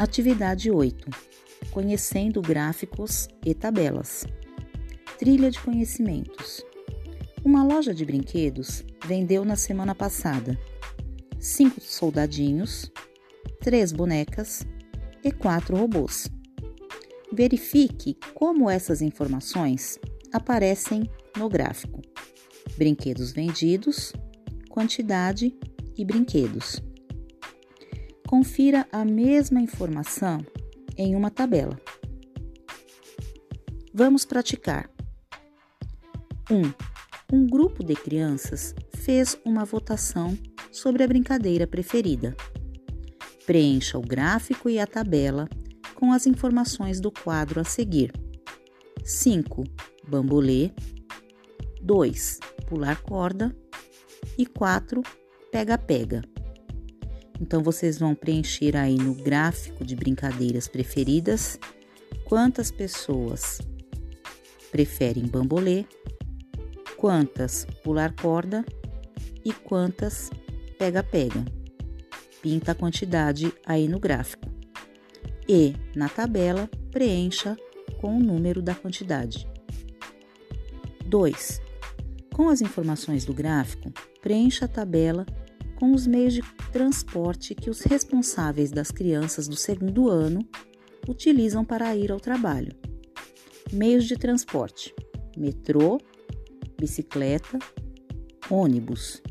Atividade 8. Conhecendo gráficos e tabelas. Trilha de conhecimentos. Uma loja de brinquedos vendeu na semana passada cinco soldadinhos, três bonecas e quatro robôs. Verifique como essas informações aparecem no gráfico: brinquedos vendidos, quantidade e brinquedos. Confira a mesma informação em uma tabela. Vamos praticar. 1. Um, um grupo de crianças fez uma votação sobre a brincadeira preferida. Preencha o gráfico e a tabela com as informações do quadro a seguir. 5. Bambolê. 2. Pular corda. E 4. Pega-pega. Então vocês vão preencher aí no gráfico de brincadeiras preferidas quantas pessoas preferem bambolê, quantas pular corda e quantas pega-pega. Pinta a quantidade aí no gráfico. E na tabela preencha com o número da quantidade. 2. Com as informações do gráfico, preencha a tabela com os meios de transporte que os responsáveis das crianças do segundo ano utilizam para ir ao trabalho. Meios de transporte: metrô, bicicleta, ônibus.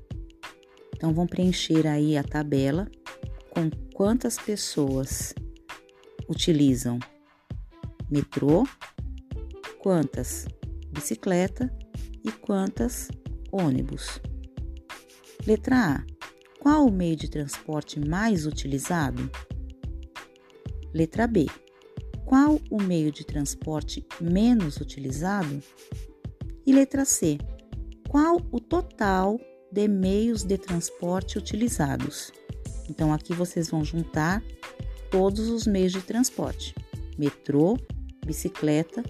Então vão preencher aí a tabela com quantas pessoas utilizam metrô, quantas bicicleta e quantas ônibus. Letra A. Qual o meio de transporte mais utilizado? Letra B. Qual o meio de transporte menos utilizado? E letra C. Qual o total de meios de transporte utilizados? Então aqui vocês vão juntar todos os meios de transporte: metrô, bicicleta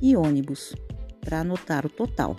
e ônibus, para anotar o total.